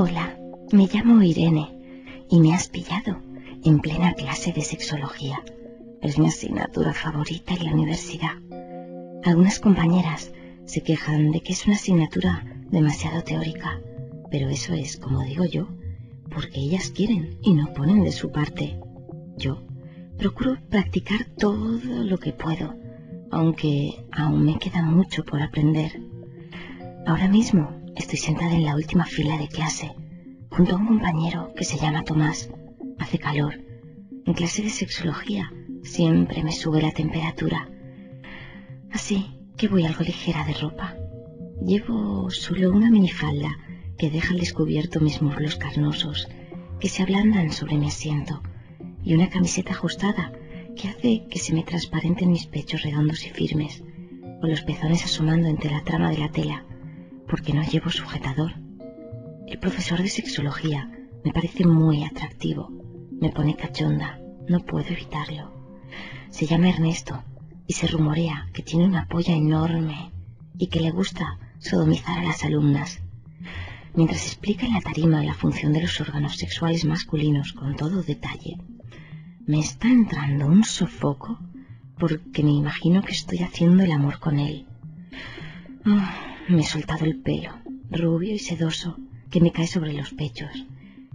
Hola, me llamo Irene y me has pillado en plena clase de sexología. Es mi asignatura favorita en la universidad. Algunas compañeras se quejan de que es una asignatura demasiado teórica, pero eso es, como digo yo, porque ellas quieren y no ponen de su parte. Yo procuro practicar todo lo que puedo, aunque aún me queda mucho por aprender. Ahora mismo estoy sentada en la última fila de clase, junto a un compañero que se llama Tomás. Hace calor. En clase de sexología siempre me sube la temperatura. Así que voy algo ligera de ropa. Llevo solo una minifalda que deja al descubierto mis muslos carnosos, que se ablandan sobre mi asiento, y una camiseta ajustada que hace que se me transparenten mis pechos redondos y firmes, con los pezones asomando entre la trama de la tela, porque no llevo sujetador. El profesor de sexología me parece muy atractivo, me pone cachonda, no puedo evitarlo. Se llama Ernesto y se rumorea que tiene una polla enorme y que le gusta sodomizar a las alumnas. Mientras explica en la tarima la función de los órganos sexuales masculinos con todo detalle, me está entrando un sofoco porque me imagino que estoy haciendo el amor con él. Ah, me he soltado el pelo, rubio y sedoso, que me cae sobre los pechos,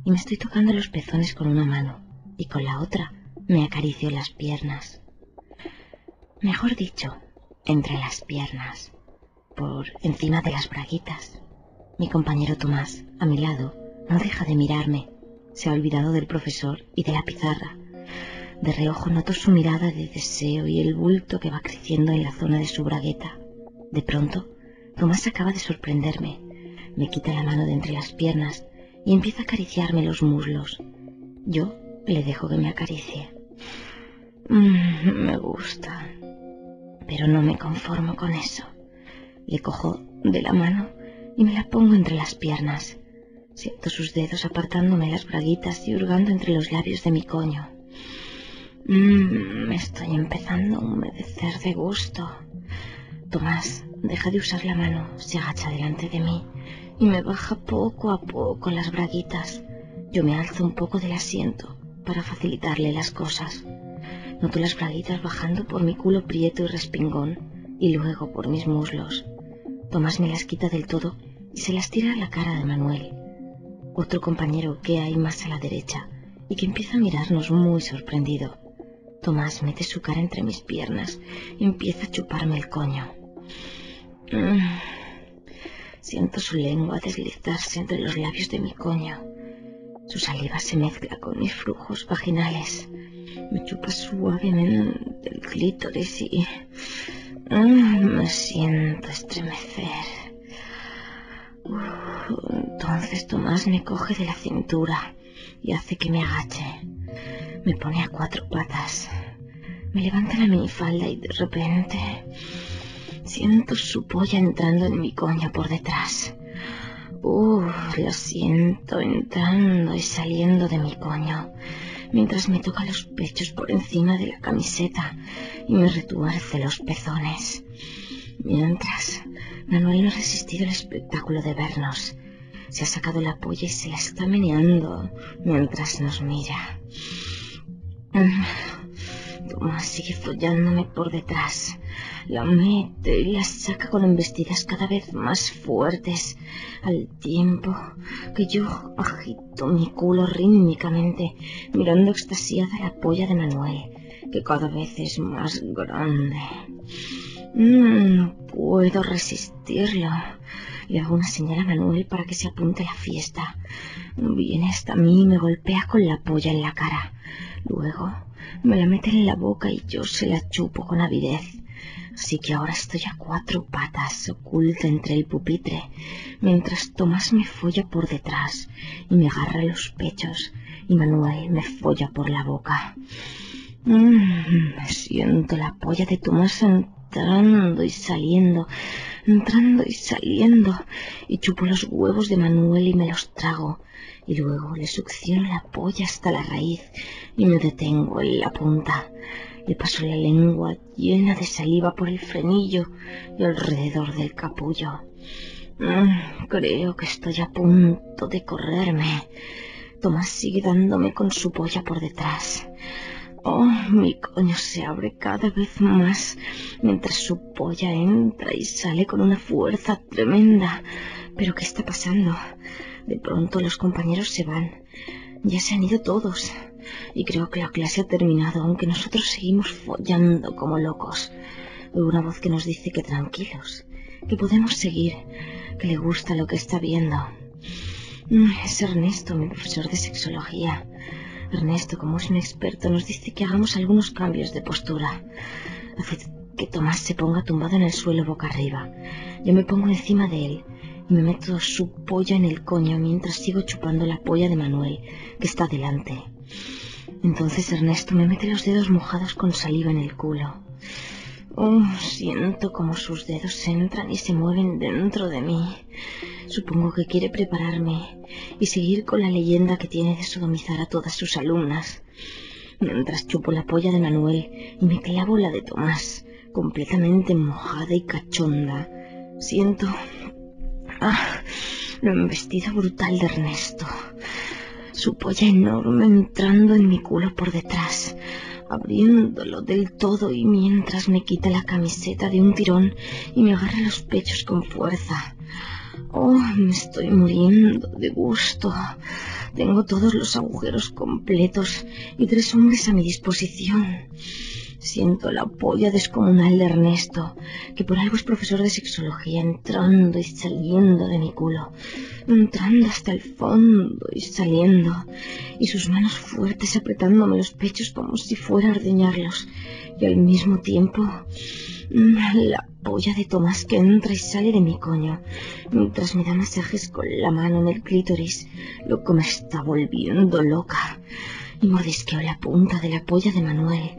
y me estoy tocando los pezones con una mano, y con la otra me acaricio las piernas. Mejor dicho, entre las piernas, por encima de las braguitas. Mi compañero Tomás, a mi lado, no deja de mirarme. Se ha olvidado del profesor y de la pizarra. De reojo noto su mirada de deseo y el bulto que va creciendo en la zona de su bragueta. De pronto, Tomás acaba de sorprenderme. Me quita la mano de entre las piernas y empieza a acariciarme los muslos. Yo le dejo que me acaricie. Mm, me gusta. Pero no me conformo con eso. Le cojo de la mano y me la pongo entre las piernas. Siento sus dedos apartándome las braguitas y hurgando entre los labios de mi coño. Mm, me estoy empezando a humedecer de gusto. Tomás deja de usar la mano, se agacha delante de mí y me baja poco a poco las braguitas. Yo me alzo un poco del asiento para facilitarle las cosas. Noto las braguitas bajando por mi culo prieto y respingón y luego por mis muslos. Tomás me las quita del todo y se las tira a la cara de Manuel, otro compañero que hay más a la derecha y que empieza a mirarnos muy sorprendido. Tomás mete su cara entre mis piernas y empieza a chuparme el coño. Mm. Siento su lengua deslizarse entre los labios de mi coño. Su saliva se mezcla con mis flujos vaginales. Me chupa suavemente el clítoris y mm, me siento estremecer. entonces Tomás me coge de la cintura y hace que me agache. Me pone a cuatro patas. Me levanta la minifalda y de repente siento su polla entrando en mi coña por detrás. Uh, lo siento entrando y saliendo de mi coño, mientras me toca los pechos por encima de la camiseta y me retuerce los pezones. Mientras, Manuel no ha resistido el espectáculo de vernos. Se ha sacado la polla y se la está meneando mientras nos mira. Tomás sigue follándome por detrás. La mete y la saca con embestidas cada vez más fuertes, al tiempo que yo agito mi culo rítmicamente, mirando extasiada la polla de Manuel, que cada vez es más grande. Mm, no puedo resistirlo. Le hago una señal a Manuel para que se apunte a la fiesta. Viene hasta mí y me golpea con la polla en la cara. Luego me la mete en la boca y yo se la chupo con avidez. Así que ahora estoy a cuatro patas, oculta entre el pupitre, mientras Tomás me folla por detrás y me agarra los pechos y Manuel me folla por la boca. Mm, me siento la polla de Tomás entrando y saliendo, entrando y saliendo, y chupo los huevos de Manuel y me los trago, y luego le succiono la polla hasta la raíz y me detengo en la punta. Le paso la lengua llena de saliva por el frenillo y alrededor del capullo. Mm, creo que estoy a punto de correrme. Tomás sigue dándome con su polla por detrás. Oh, mi coño se abre cada vez más mientras su polla entra y sale con una fuerza tremenda. Pero ¿qué está pasando? De pronto los compañeros se van. Ya se han ido todos. Y creo que la clase ha terminado, aunque nosotros seguimos follando como locos. Oigo una voz que nos dice que tranquilos, que podemos seguir, que le gusta lo que está viendo. Mm, es Ernesto, mi profesor de sexología. Ernesto, como es un experto, nos dice que hagamos algunos cambios de postura. Hace que Tomás se ponga tumbado en el suelo boca arriba. Yo me pongo encima de él y me meto su polla en el coño mientras sigo chupando la polla de Manuel, que está delante. Entonces Ernesto me mete los dedos mojados con saliva en el culo. Oh, siento como sus dedos entran y se mueven dentro de mí. Supongo que quiere prepararme y seguir con la leyenda que tiene de sodomizar a todas sus alumnas. Mientras chupo la polla de Manuel y me clavo la de Tomás, completamente mojada y cachonda, siento ah, lo embestido brutal de Ernesto. Su polla enorme entrando en mi culo por detrás abriéndolo del todo y mientras me quita la camiseta de un tirón y me agarra los pechos con fuerza. Oh, me estoy muriendo de gusto. Tengo todos los agujeros completos y tres hombres a mi disposición. Siento la polla descomunal de Ernesto, que por algo es profesor de sexología, entrando y saliendo de mi culo, entrando hasta el fondo y saliendo, y sus manos fuertes apretándome los pechos como si fuera a ordeñarlos, y al mismo tiempo la polla de Tomás que entra y sale de mi coño, mientras me da masajes con la mano en el clítoris, lo que me está volviendo loca, y mordisqueo la punta de la polla de Manuel,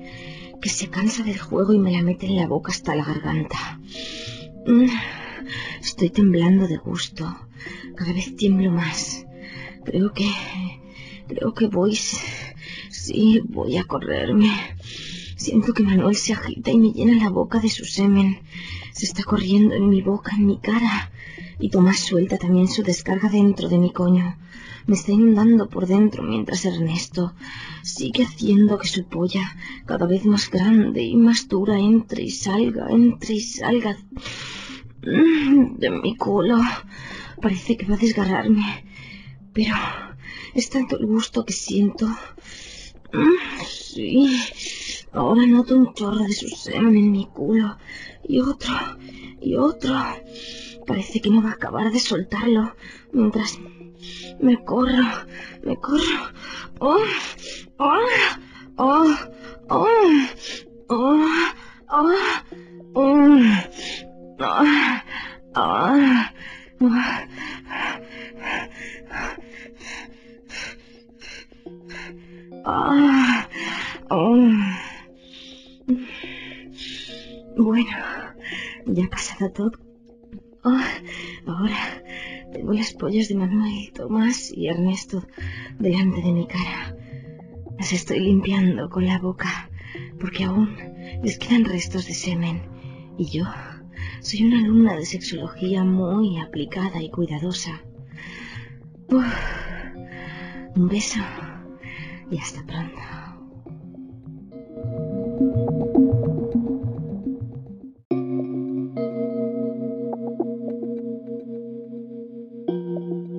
que se cansa del juego y me la mete en la boca hasta la garganta. Mm, estoy temblando de gusto. Cada vez tiemblo más. Creo que... Creo que voy... Sí, voy a correrme. Siento que Manuel se agita y me llena la boca de su semen. Se está corriendo en mi boca, en mi cara. Y Tomás suelta también su descarga dentro de mi coño me está inundando por dentro mientras Ernesto sigue haciendo que su polla, cada vez más grande y más dura, entre y salga, entre y salga de mi culo. Parece que va a desgarrarme, pero es tanto el gusto que siento. Sí, ahora noto un chorro de su semen en mi culo y otro y otro. Parece que no va a acabar de soltarlo mientras me corro, me corro. Oh, oh, oh, oh, oh, oh, oh, oh, oh, Bueno, ya ha pasado todo. Oh, ahora tengo las pollas de Manuel, Tomás y Ernesto delante de mi cara. Las estoy limpiando con la boca porque aún les quedan restos de semen. Y yo soy una alumna de sexología muy aplicada y cuidadosa. un beso y hasta pronto.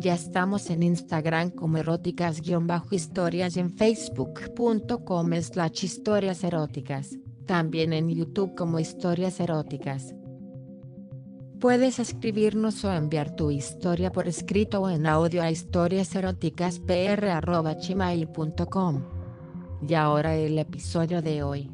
Ya estamos en Instagram como eróticas-historias y en facebook.com slash historias eróticas. También en YouTube como historias eróticas. Puedes escribirnos o enviar tu historia por escrito o en audio a historiaseroticaspr.gmail.com. Y ahora el episodio de hoy.